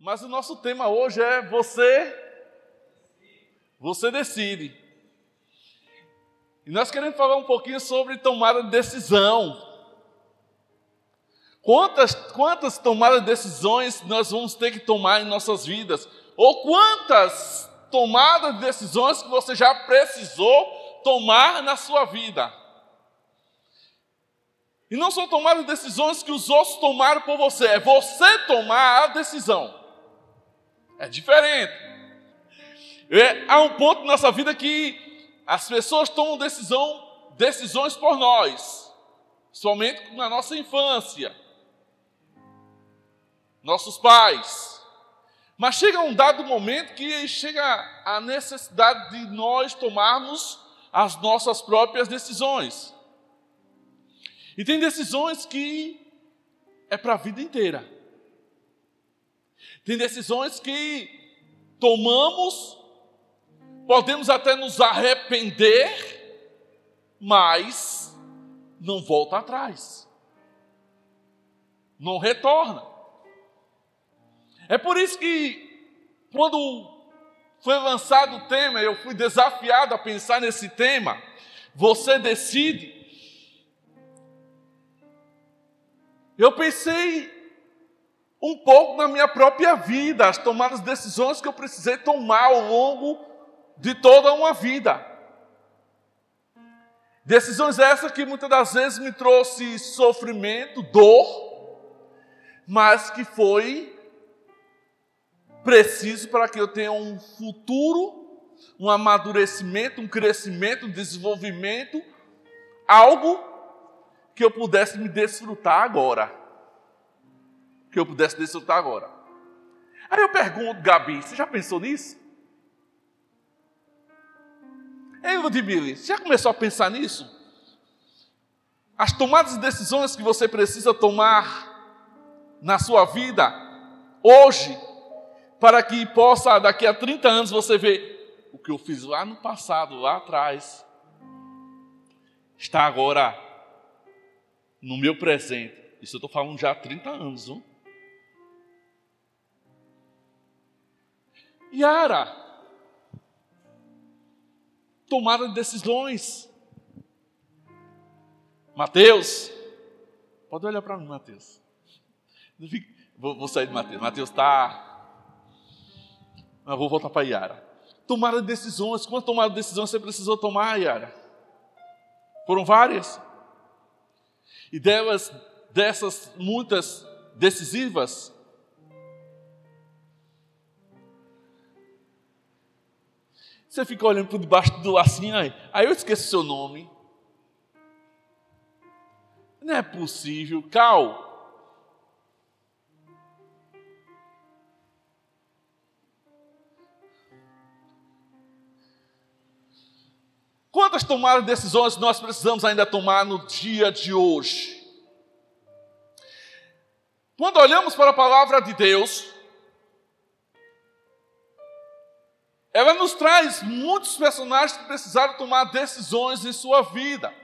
Mas o nosso tema hoje é você você decide. E nós queremos falar um pouquinho sobre tomada de decisão. Quantas, quantas tomadas de decisões nós vamos ter que tomar em nossas vidas? Ou quantas tomadas de decisões que você já precisou tomar na sua vida? E não são tomadas de decisões que os outros tomaram por você, é você tomar a decisão. É diferente. É, há um ponto na nossa vida que as pessoas tomam decisão, decisões por nós, somente na nossa infância, nossos pais. Mas chega um dado momento que chega a necessidade de nós tomarmos as nossas próprias decisões. E tem decisões que é para a vida inteira. Tem decisões que tomamos, podemos até nos arrepender, mas não volta atrás. Não retorna. É por isso que quando foi lançado o tema, eu fui desafiado a pensar nesse tema. Você decide Eu pensei um pouco na minha própria vida, as tomadas de decisões que eu precisei tomar ao longo de toda uma vida. Decisões essas que muitas das vezes me trouxe sofrimento, dor, mas que foi preciso para que eu tenha um futuro, um amadurecimento, um crescimento, um desenvolvimento, algo que eu pudesse me desfrutar agora. Que eu pudesse desfrutar agora. Aí eu pergunto, Gabi, você já pensou nisso? Ei, Ludmilla, você já começou a pensar nisso? As tomadas de decisões que você precisa tomar na sua vida, hoje, para que possa, daqui a 30 anos, você ver o que eu fiz lá no passado, lá atrás, está agora no meu presente. Isso eu estou falando já há 30 anos. Viu? Yara, tomada de decisões. Mateus, pode olhar para mim, Mateus. Vou, sair de Mateus. Mateus está. Mas vou voltar para Yara. Tomada de decisões. Quantas tomadas de decisões você precisou tomar, Yara? Foram várias? E delas, dessas muitas decisivas, você fica olhando por debaixo do assim, aí, aí eu esqueço seu nome. Não é possível, Cal. Quantas tomadas de decisões nós precisamos ainda tomar no dia de hoje? Quando olhamos para a palavra de Deus, ela nos traz muitos personagens que precisaram tomar decisões em sua vida.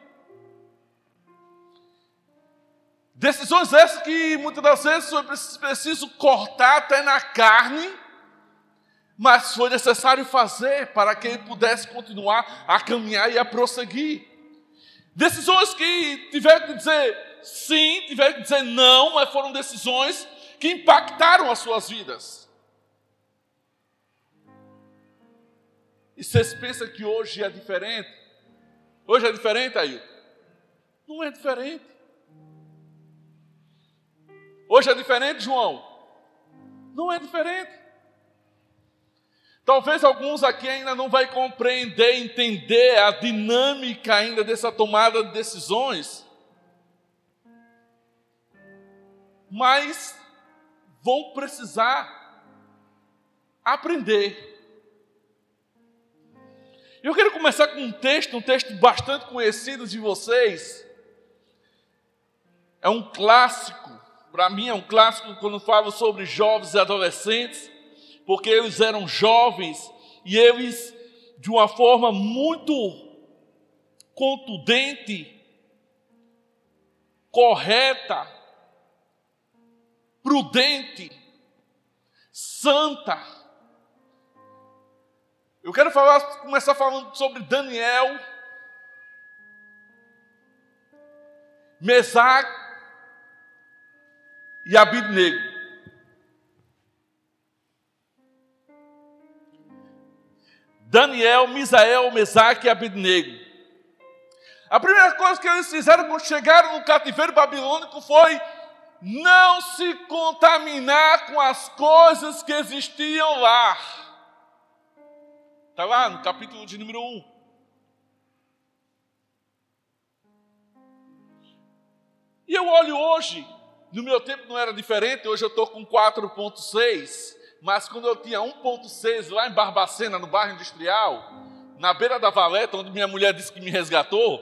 Decisões essas que muitas das vezes foi preciso cortar até na carne mas foi necessário fazer para que ele pudesse continuar a caminhar e a prosseguir. Decisões que tiveram que dizer sim, tiveram que dizer não, mas foram decisões que impactaram as suas vidas. E vocês pensam que hoje é diferente? Hoje é diferente, aí? Não é diferente. Hoje é diferente, João? Não é diferente. Talvez alguns aqui ainda não vai compreender, entender a dinâmica ainda dessa tomada de decisões. Mas vão precisar aprender. Eu quero começar com um texto, um texto bastante conhecido de vocês. É um clássico, para mim é um clássico quando falo sobre jovens e adolescentes porque eles eram jovens e eles, de uma forma muito contundente, correta, prudente, santa. Eu quero falar, começar falando sobre Daniel, Mesaque e Abidnego. Daniel, Misael, Mesaque e Abidnego. A primeira coisa que eles fizeram quando chegaram no cativeiro babilônico foi não se contaminar com as coisas que existiam lá. Está lá no capítulo de número 1. E eu olho hoje, no meu tempo não era diferente, hoje eu estou com 4,6, mas quando eu tinha 1,6 lá em Barbacena, no bairro industrial, na beira da valeta, onde minha mulher disse que me resgatou,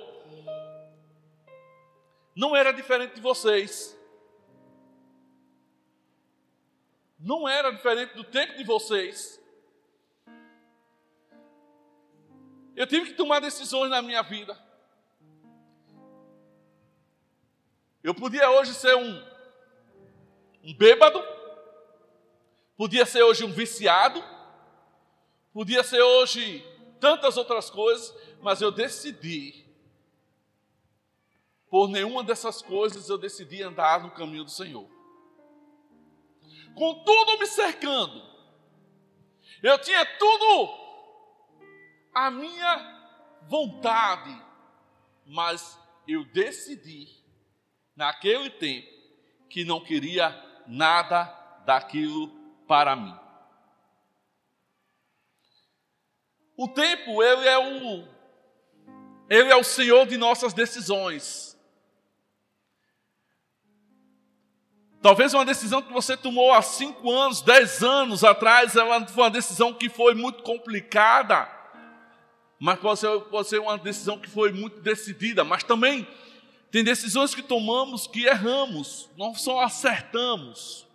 não era diferente de vocês. Não era diferente do tempo de vocês. Eu tive que tomar decisões na minha vida. Eu podia hoje ser um, um bêbado, podia ser hoje um viciado, podia ser hoje tantas outras coisas, mas eu decidi, por nenhuma dessas coisas, eu decidi andar no caminho do Senhor. Com tudo me cercando, eu tinha tudo a minha vontade, mas eu decidi, naquele tempo, que não queria nada daquilo para mim. O tempo, ele é o ele é o Senhor de nossas decisões. Talvez uma decisão que você tomou há cinco anos, dez anos atrás, ela foi uma decisão que foi muito complicada, mas pode ser, pode ser uma decisão que foi muito decidida, mas também tem decisões que tomamos que erramos, não só acertamos.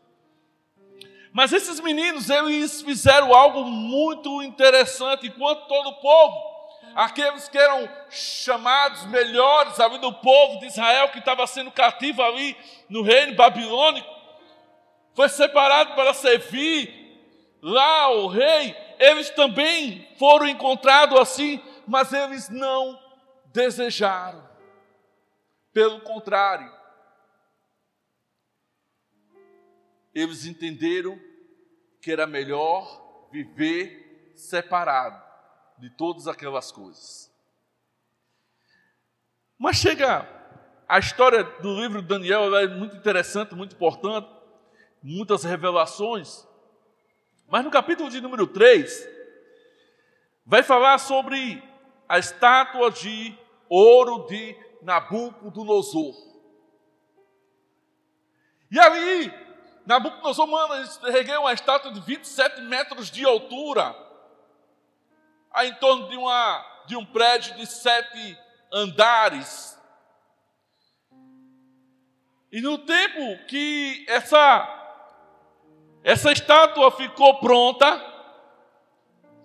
Mas esses meninos, eles fizeram algo muito interessante, enquanto todo o povo, aqueles que eram chamados melhores ali do povo de Israel, que estava sendo cativo ali no reino babilônico, foi separado para servir lá o rei, eles também foram encontrados assim, mas eles não desejaram. Pelo contrário, eles entenderam que era melhor viver separado de todas aquelas coisas. Mas chega a história do livro de Daniel, é muito interessante, muito importante, muitas revelações. Mas no capítulo de número 3, vai falar sobre a estátua de ouro de Nabucodonosor. E ali, Nabucodonosor manda erguer uma estátua de 27 metros de altura, a em torno de, uma, de um prédio de sete andares. E no tempo que essa essa estátua ficou pronta,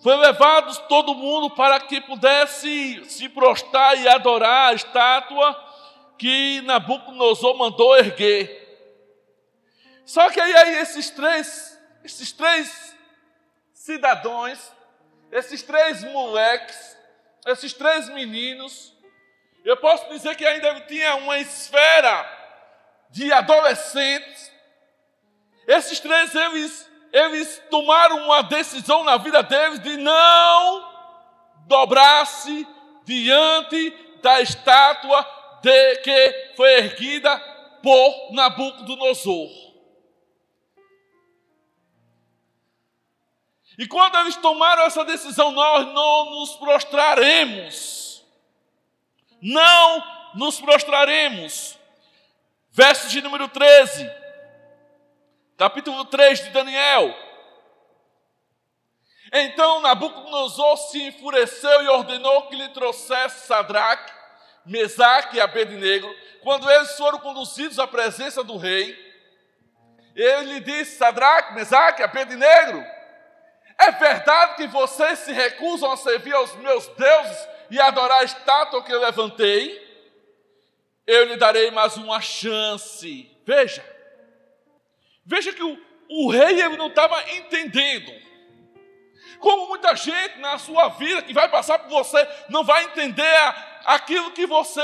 foi levado todo mundo para que pudesse se prostrar e adorar a estátua que Nabucodonosor mandou erguer. Só que aí, aí esses três, esses três cidadãos, esses três moleques, esses três meninos, eu posso dizer que ainda tinha uma esfera de adolescentes esses três, eles, eles tomaram uma decisão na vida deles de não dobrar-se diante da estátua de que foi erguida por Nabucodonosor. E quando eles tomaram essa decisão, nós não nos prostraremos. Não nos prostraremos. Verso de número 13 capítulo 3 de Daniel. Então Nabucodonosor se enfureceu e ordenou que lhe trouxesse Sadraque, Mesaque e Abednego. Quando eles foram conduzidos à presença do rei, ele lhe disse: Sadraque, Mesaque Abednego, é verdade que vocês se recusam a servir aos meus deuses e adorar a estátua que eu levantei? Eu lhe darei mais uma chance. Veja, Veja que o, o rei ele não estava entendendo. Como muita gente na sua vida que vai passar por você não vai entender aquilo que você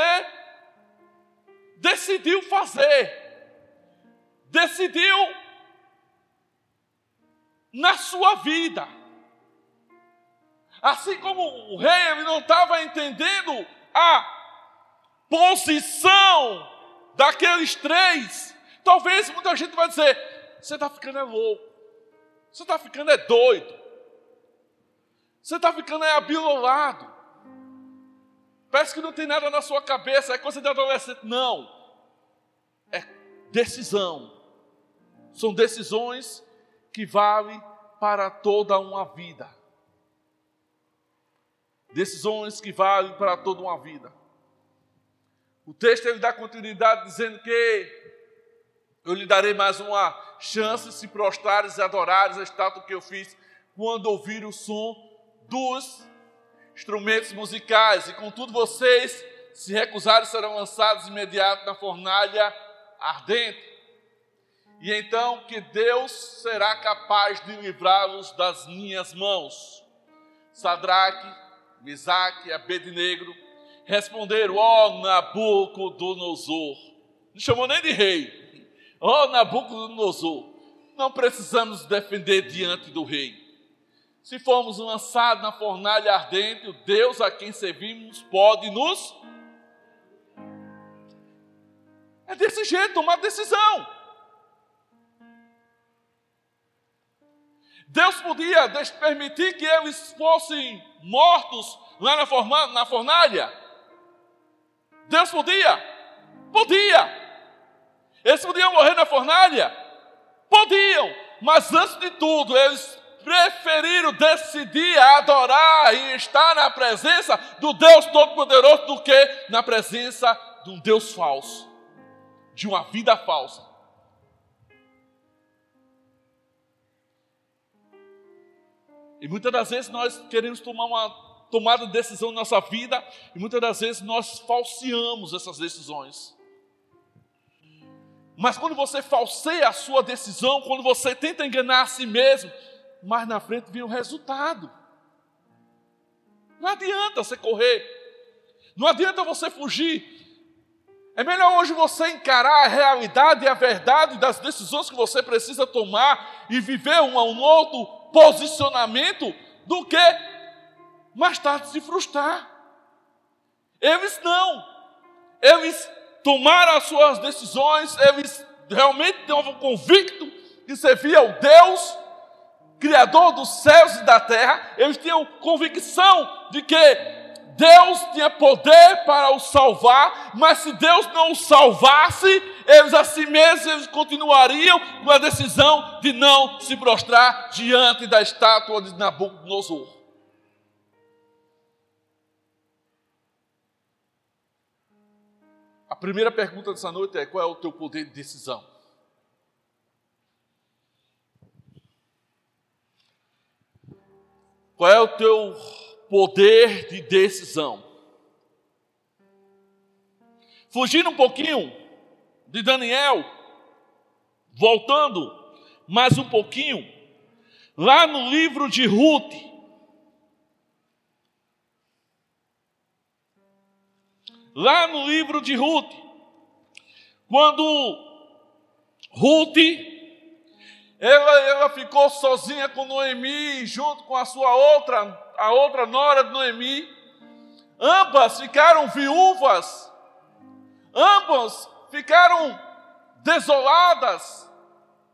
decidiu fazer, decidiu na sua vida. Assim como o rei ele não estava entendendo a posição daqueles três, talvez muita gente vai dizer: você está ficando é louco, você está ficando é doido, você está ficando é abilolado. Parece que não tem nada na sua cabeça, é coisa de adolescente. Não. É decisão. São decisões que valem para toda uma vida. Decisões que valem para toda uma vida. O texto ele dá continuidade dizendo que eu lhe darei mais uma chance se prostrares e adorares a estátua que eu fiz quando ouvir o som dos instrumentos musicais, e contudo vocês, se recusarem, serão lançados imediato na fornalha ardente. E então que Deus será capaz de livrá-los das minhas mãos. Sadraque, Misaque e Abednego responderam: Ó oh, Nabucodonosor. Não chamou nem de rei. Ó oh, Nabucodonosor. Não precisamos defender diante do rei. Se formos lançados na fornalha ardente, o Deus a quem servimos pode nos. É desse jeito, tomar decisão. Deus podia permitir que eles fossem mortos lá na, na fornalha? Deus podia? Podia. Eles podiam morrer na fornalha? Podiam. Mas antes de tudo, eles preferiram decidir adorar e estar na presença do Deus Todo-Poderoso do que na presença de um Deus falso, de uma vida falsa. E muitas das vezes nós queremos tomar uma tomada de decisão na nossa vida e muitas das vezes nós falseamos essas decisões. Mas quando você falseia a sua decisão, quando você tenta enganar a si mesmo, mais na frente vem o resultado. Não adianta você correr, não adianta você fugir. É melhor hoje você encarar a realidade e a verdade das decisões que você precisa tomar e viver um, um outro posicionamento do que mais tarde se frustrar. Eles não. Eles tomaram as suas decisões, eles realmente estavam convictos que servia o Deus Criador dos céus e da terra, eles tinham convicção de que Deus tinha poder para o salvar, mas se Deus não o salvasse, eles assim mesmos eles continuariam com a decisão de não se prostrar diante da estátua de Nabucodonosor. Primeira pergunta dessa noite é: qual é o teu poder de decisão? Qual é o teu poder de decisão? Fugindo um pouquinho de Daniel, voltando mais um pouquinho, lá no livro de Ruth, lá no livro de Ruth, quando Ruth ela, ela ficou sozinha com Noemi, junto com a sua outra, a outra nora de Noemi. Ambas ficaram viúvas. Ambas ficaram desoladas.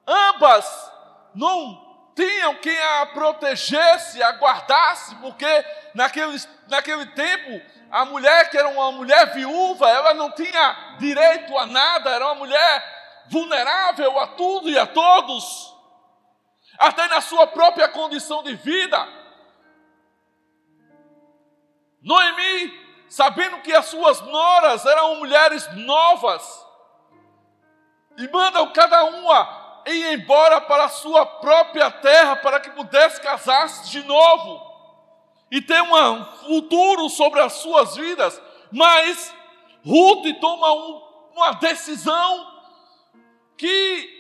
Ambas não tinham quem a protegesse, a guardasse, porque naquele, naquele tempo a mulher que era uma mulher viúva, ela não tinha direito a nada, era uma mulher vulnerável a tudo e a todos até na sua própria condição de vida. Noemi, sabendo que as suas noras eram mulheres novas, e mandam cada uma ir embora para a sua própria terra para que pudesse casar-se de novo e ter um futuro sobre as suas vidas. Mas Ruth toma um, uma decisão que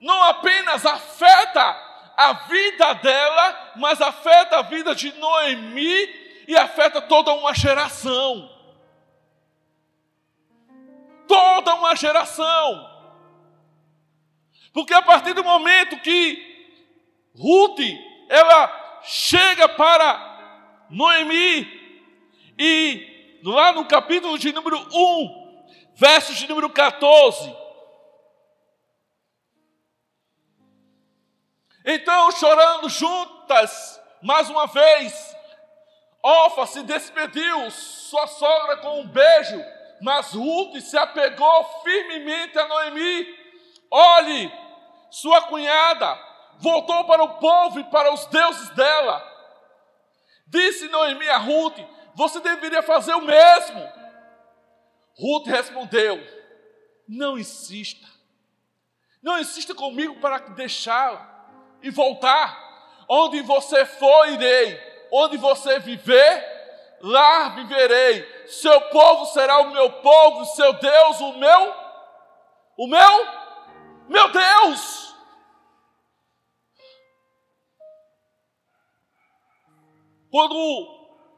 não apenas afeta a vida dela, mas afeta a vida de Noemi e afeta toda uma geração. Toda uma geração. Porque a partir do momento que Ruth, ela chega para Noemi e lá no capítulo de número 1, versos de número 14, Então, chorando juntas, mais uma vez, Ofa se despediu, sua sogra com um beijo, mas Ruth se apegou firmemente a Noemi. Olhe, sua cunhada voltou para o povo e para os deuses dela. Disse Noemi a Ruth: Você deveria fazer o mesmo. Ruth respondeu: Não insista. Não insista comigo para deixá-la e voltar. Onde você for, irei. Onde você viver, lá viverei. Seu povo será o meu povo, seu Deus, o meu, o meu, meu Deus. Quando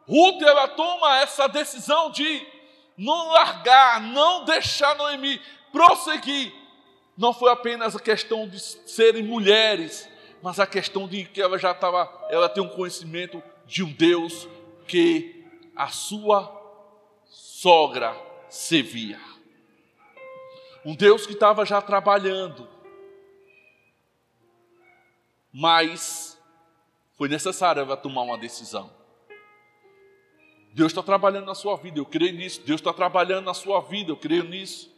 Ruth ela toma essa decisão de não largar, não deixar Noemi prosseguir, não foi apenas a questão de serem mulheres, mas a questão de que ela já estava, ela tem um conhecimento de um Deus que a sua sogra servia. Um Deus que estava já trabalhando, mas foi necessário ela tomar uma decisão. Deus está trabalhando na sua vida, eu creio nisso. Deus está trabalhando na sua vida, eu creio nisso.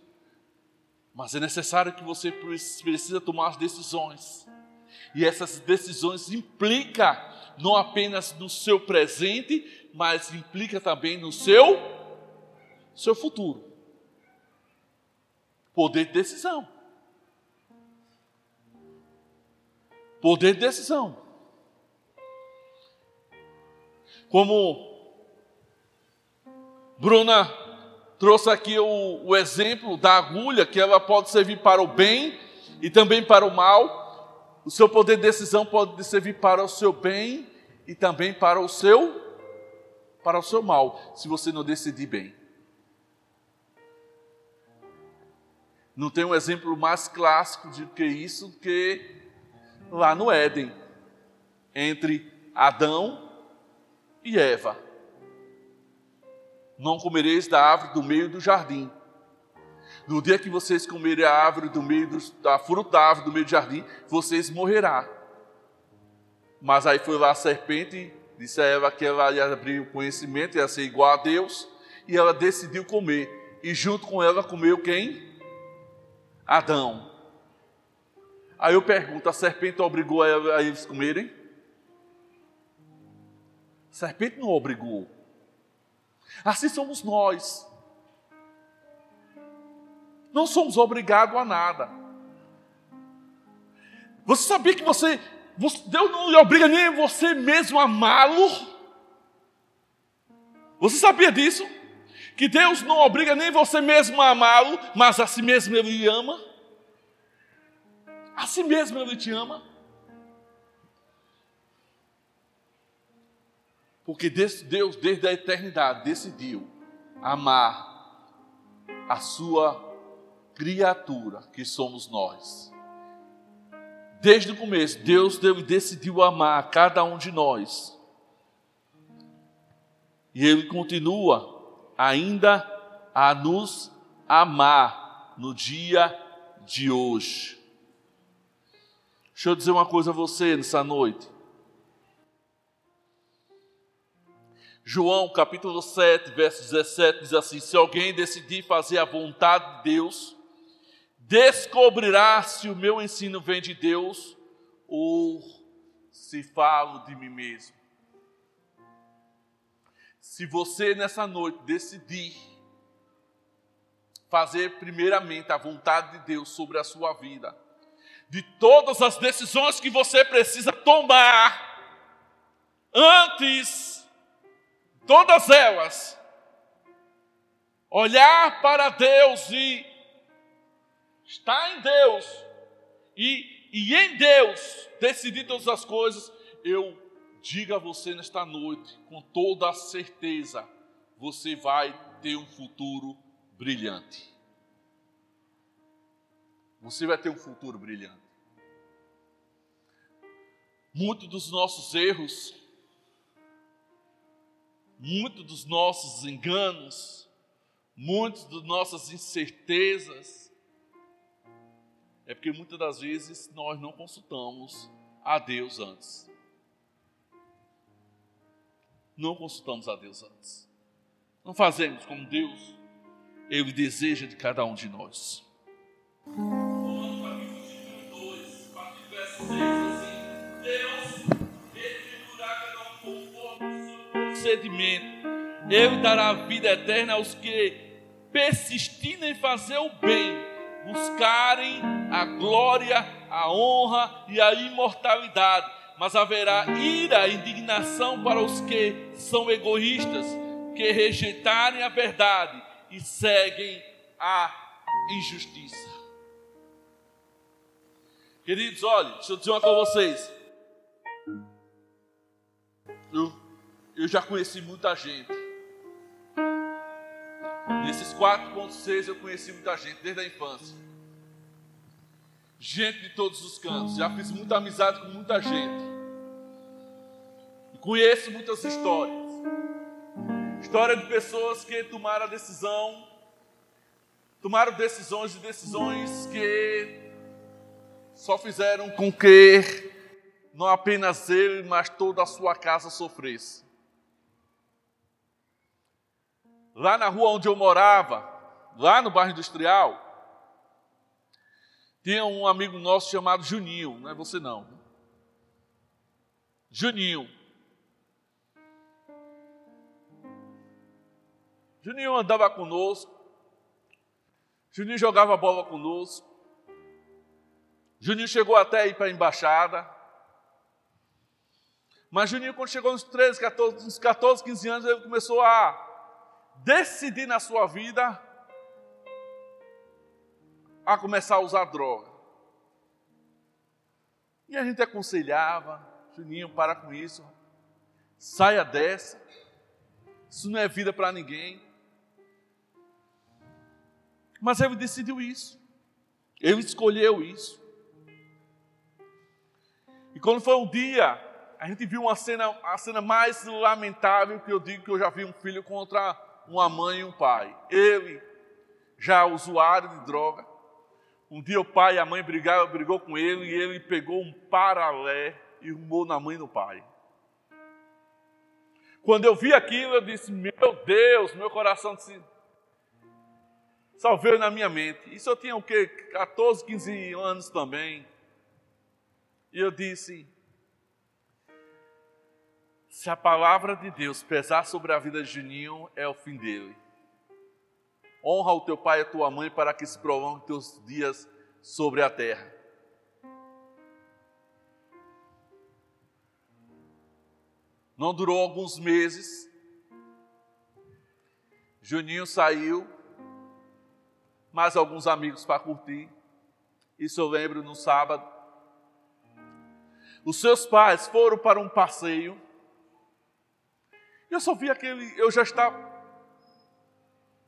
Mas é necessário que você precisa tomar as decisões. E essas decisões implicam não apenas no seu presente, mas implica também no seu seu futuro. Poder de decisão. Poder de decisão. Como Bruna trouxe aqui o, o exemplo da agulha, que ela pode servir para o bem e também para o mal. O seu poder de decisão pode servir para o seu bem e também para o seu para o seu mal, se você não decidir bem. Não tem um exemplo mais clássico de que isso que lá no Éden, entre Adão e Eva. Não comereis da árvore do meio do jardim. No dia que vocês comerem a árvore do meio do, da fruta da árvore do meio do jardim, vocês morrerão. Mas aí foi lá a serpente, disse a Eva que ela ia abrir o conhecimento, ia ser igual a Deus, e ela decidiu comer. E junto com ela comeu quem? Adão. Aí eu pergunto: a serpente obrigou a eles comerem? Serpente não obrigou. Assim somos nós. Não somos obrigados a nada. Você sabia que você, Deus não lhe obriga nem você mesmo a amá-lo? Você sabia disso? Que Deus não obriga nem você mesmo a amá-lo, mas a si mesmo Ele ama? A si mesmo Ele te ama? Porque Deus, desde a eternidade, decidiu amar a sua criatura que somos nós. Desde o começo, Deus decidiu amar cada um de nós. E Ele continua ainda a nos amar no dia de hoje. Deixa eu dizer uma coisa a você nessa noite. João capítulo 7, verso 17 diz assim: Se alguém decidir fazer a vontade de Deus, descobrirá se o meu ensino vem de Deus ou se falo de mim mesmo. Se você nessa noite decidir fazer primeiramente a vontade de Deus sobre a sua vida, de todas as decisões que você precisa tomar, antes, todas elas, olhar para Deus e está em Deus e e em Deus decidir todas as coisas, eu digo a você nesta noite, com toda a certeza, você vai ter um futuro brilhante. Você vai ter um futuro brilhante. Muitos dos nossos erros, muitos dos nossos enganos, muitas das nossas incertezas, é porque muitas das vezes nós não consultamos a Deus antes. Não consultamos a Deus antes. Não fazemos como Deus, Ele deseja de cada um de nós. Procedimento. Ele dará vida eterna aos que persistirem em fazer o bem, buscarem a glória, a honra e a imortalidade. Mas haverá ira e indignação para os que são egoístas, que rejeitarem a verdade e seguem a injustiça. Queridos, olha, deixa eu dizer uma coisa vocês. Eu, eu já conheci muita gente. Nesses 4.6 eu conheci muita gente desde a infância. Gente de todos os cantos. Já fiz muita amizade com muita gente. Conheço muitas histórias. História de pessoas que tomaram a decisão, tomaram decisões e decisões que só fizeram com que não apenas ele, mas toda a sua casa sofresse. Lá na rua onde eu morava, lá no bairro industrial, tinha um amigo nosso chamado Juninho, não é você não. Juninho. Juninho andava conosco. Juninho jogava bola conosco. Juninho chegou até ir para a embaixada. Mas Juninho, quando chegou nos 13, 14, uns 14, 15 anos, ele começou a decidir na sua vida a começar a usar droga. E a gente aconselhava, Juninho, para com isso, saia dessa, isso não é vida para ninguém. Mas ele decidiu isso, ele escolheu isso. E quando foi um dia, a gente viu uma cena, a cena mais lamentável que eu digo que eu já vi um filho contra uma mãe e um pai. Ele, já usuário de droga, um dia o pai e a mãe brigaram, brigou com ele e ele pegou um paralé e rumou na mãe do pai. Quando eu vi aquilo, eu disse: Meu Deus, meu coração disse, veio na minha mente. Isso eu tinha o quê? 14, 15 anos também. E eu disse: se a palavra de Deus pesar sobre a vida de Juninho, é o fim dele. Honra o teu pai e a tua mãe para que se prolongue teus dias sobre a terra. Não durou alguns meses. Juninho saiu, mais alguns amigos para curtir. Isso eu lembro no sábado. Os seus pais foram para um passeio. Eu só vi aquele, eu já estava,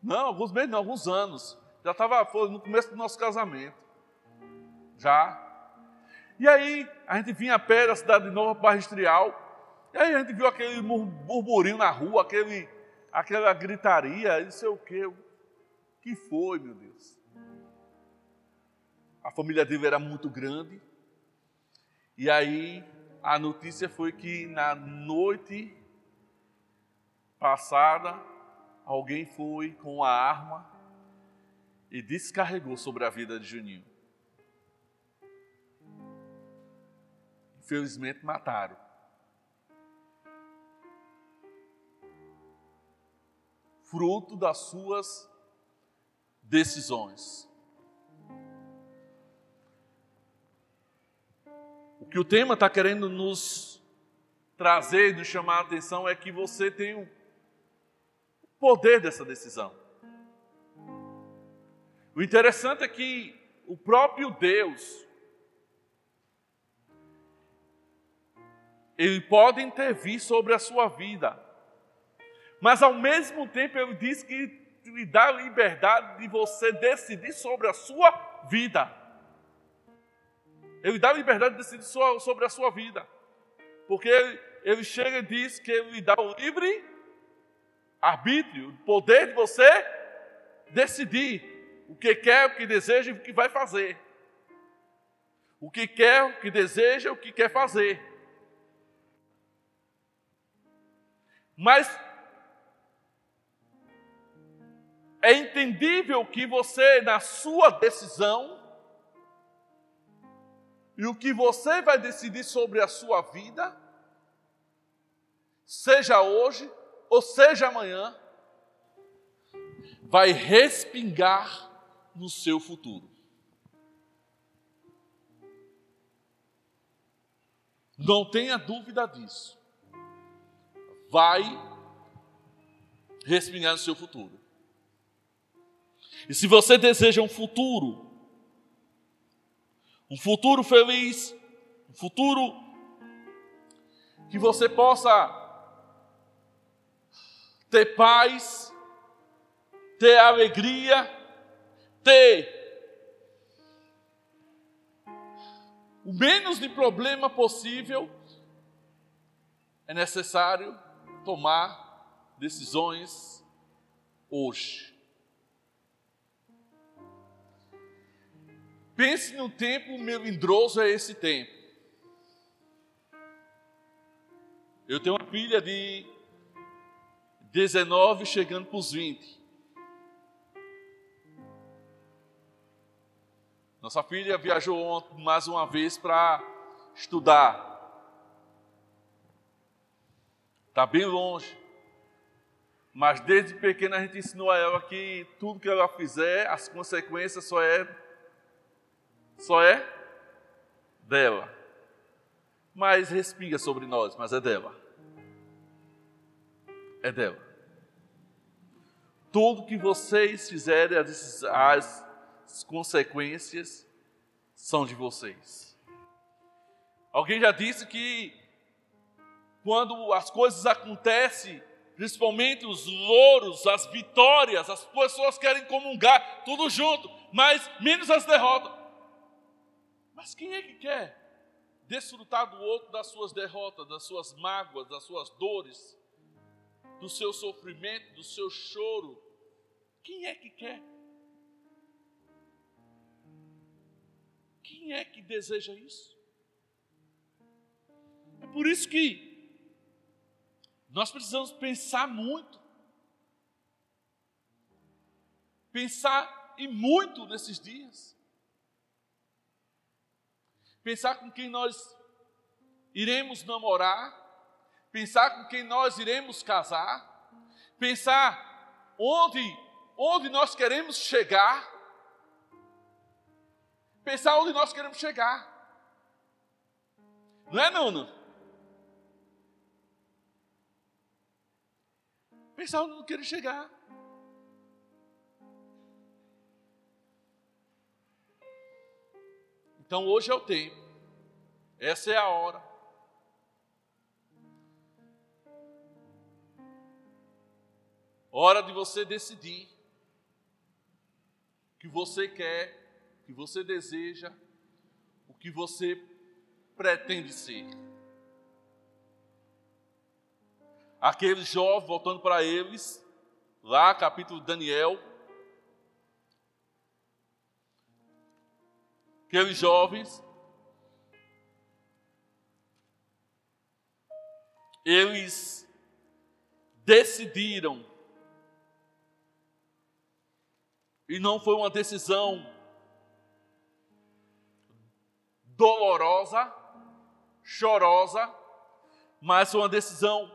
não, alguns meses, não, alguns anos. Já estava, foi no começo do nosso casamento. Já. E aí, a gente vinha a pé da cidade de Nova Barra Industrial. E aí a gente viu aquele burburinho na rua, aquele, aquela gritaria, não sei o quê. O que foi, meu Deus? A família dele era muito grande. E aí a notícia foi que na noite passada alguém foi com a arma e descarregou sobre a vida de Juninho. Infelizmente mataram. Fruto das suas decisões. O que o tema está querendo nos trazer, nos chamar a atenção é que você tem o poder dessa decisão. O interessante é que o próprio Deus Ele pode intervir sobre a sua vida. Mas ao mesmo tempo ele diz que lhe dá liberdade de você decidir sobre a sua vida. Ele dá liberdade de decidir sobre a sua vida. Porque ele, ele chega e diz que ele lhe dá o livre arbítrio, o poder de você decidir o que quer, o que deseja e o que vai fazer. O que quer, o que deseja, o que quer fazer. Mas é entendível que você, na sua decisão, e o que você vai decidir sobre a sua vida, seja hoje ou seja amanhã, vai respingar no seu futuro. Não tenha dúvida disso. Vai respingar no seu futuro. E se você deseja um futuro um futuro feliz, um futuro que você possa ter paz, ter alegria, ter o menos de problema possível, é necessário tomar decisões hoje. Pense no tempo melindroso é esse tempo. Eu tenho uma filha de 19 chegando para os 20. Nossa filha viajou ontem mais uma vez para estudar. Está bem longe. Mas desde pequena a gente ensinou a ela que tudo que ela fizer, as consequências só é só é dela. Mas respinga sobre nós, mas é dela. É dela. Tudo que vocês fizerem, as, as consequências são de vocês. Alguém já disse que quando as coisas acontecem, principalmente os louros, as vitórias, as pessoas querem comungar tudo junto, mas menos as derrotas. Mas quem é que quer desfrutar do outro das suas derrotas, das suas mágoas, das suas dores, do seu sofrimento, do seu choro? Quem é que quer? Quem é que deseja isso? É por isso que nós precisamos pensar muito. Pensar e muito nesses dias pensar com quem nós iremos namorar, pensar com quem nós iremos casar, pensar onde, onde nós queremos chegar, pensar onde nós queremos chegar. Não é, Nuno? Pensar onde não quero chegar. Então hoje é o tempo, essa é a hora. Hora de você decidir o que você quer, o que você deseja, o que você pretende ser. Aqueles jovens, voltando para eles, lá capítulo de Daniel, aqueles jovens, eles decidiram, e não foi uma decisão dolorosa, chorosa, mas foi uma decisão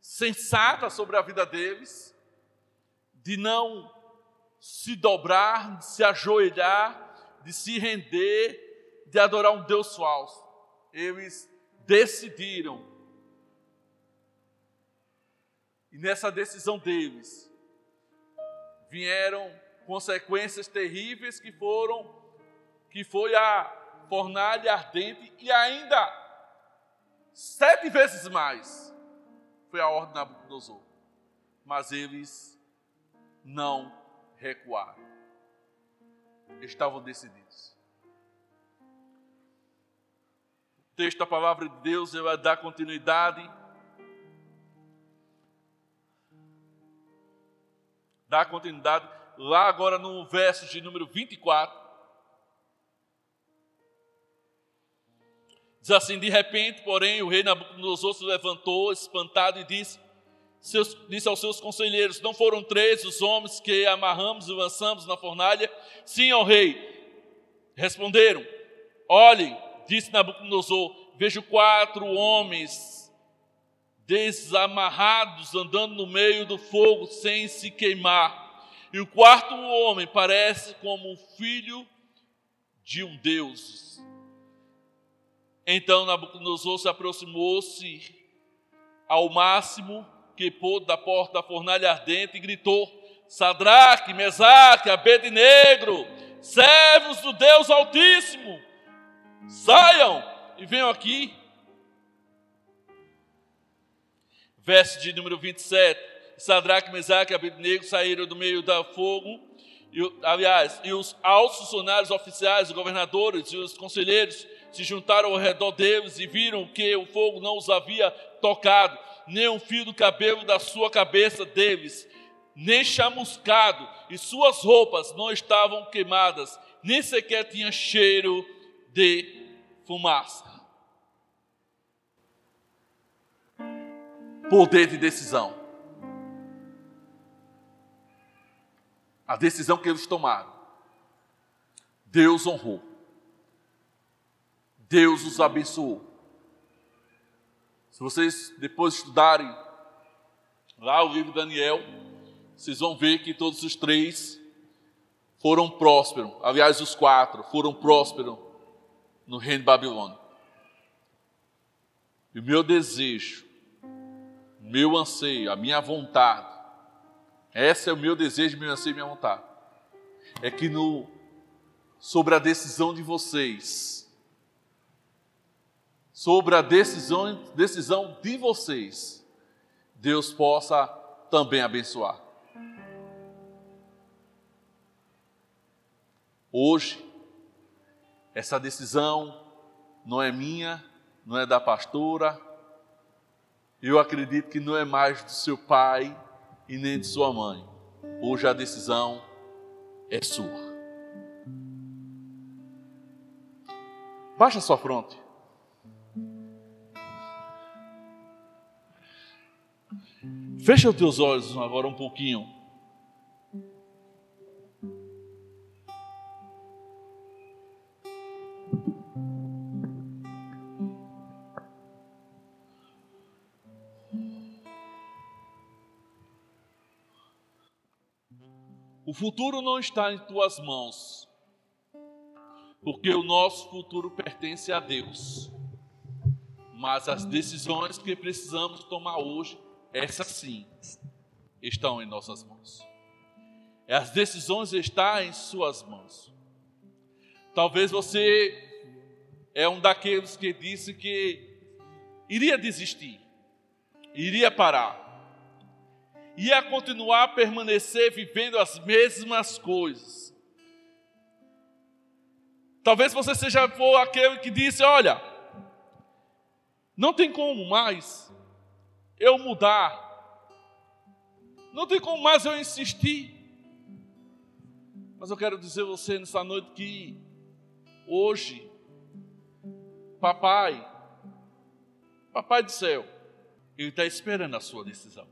sensata sobre a vida deles, de não se dobrar, de se ajoelhar, de se render, de adorar um Deus falso. Eles decidiram. E nessa decisão deles vieram consequências terríveis que foram que foi a fornalha ardente e ainda sete vezes mais. Foi a ordem de Nabucodonosor. Mas eles não recuaram. Estavam decididos. O texto da palavra de Deus vai dar continuidade. Dá continuidade lá agora no verso de número 24. Diz assim: De repente, porém, o rei Nabucodonosor se levantou, espantado, e disse, seus, disse aos seus conselheiros: Não foram três os homens que amarramos e lançamos na fornalha? Sim, ó rei. Responderam: Olhem, disse Nabucodonosor: Vejo quatro homens desamarrados andando no meio do fogo sem se queimar. E o quarto homem parece como o filho de um Deus. Então Nabucodonosor se aproximou-se ao máximo que pôde da porta da fornalha ardente e gritou: Sadraque, Mesaque, Abednego, servos do Deus Altíssimo, saiam e venham aqui. Verso de número 27. Sadraque, Mesaque e Abednego saíram do meio do fogo, e, aliás, e os altos funcionários oficiais, os governadores e os conselheiros se juntaram ao redor deles e viram que o fogo não os havia tocado, nem um fio do cabelo da sua cabeça deles, nem chamuscado, e suas roupas não estavam queimadas, nem sequer tinha cheiro de fumaça. Poder de decisão. a decisão que eles tomaram, Deus honrou. Deus os abençoou. Se vocês depois estudarem lá o livro de Daniel, vocês vão ver que todos os três foram prósperos. Aliás, os quatro foram prósperos no reino de Babilônia. E o meu desejo, meu anseio, a minha vontade, esse é o meu desejo, meu anseio minha vontade. É que no, sobre a decisão de vocês, sobre a decisão, decisão de vocês, Deus possa também abençoar. Hoje, essa decisão não é minha, não é da pastora, eu acredito que não é mais do seu pai, e nem de sua mãe. Hoje a decisão é sua. Baixa sua fronte. Fecha os teus olhos agora um pouquinho. O futuro não está em tuas mãos, porque o nosso futuro pertence a Deus. Mas as decisões que precisamos tomar hoje, essas sim, estão em nossas mãos. As decisões estão em suas mãos. Talvez você é um daqueles que disse que iria desistir, iria parar ia continuar a permanecer vivendo as mesmas coisas. Talvez você seja for aquele que disse: Olha, não tem como mais eu mudar, não tem como mais eu insistir. Mas eu quero dizer a você nessa noite que hoje, papai, papai do céu, ele está esperando a sua decisão.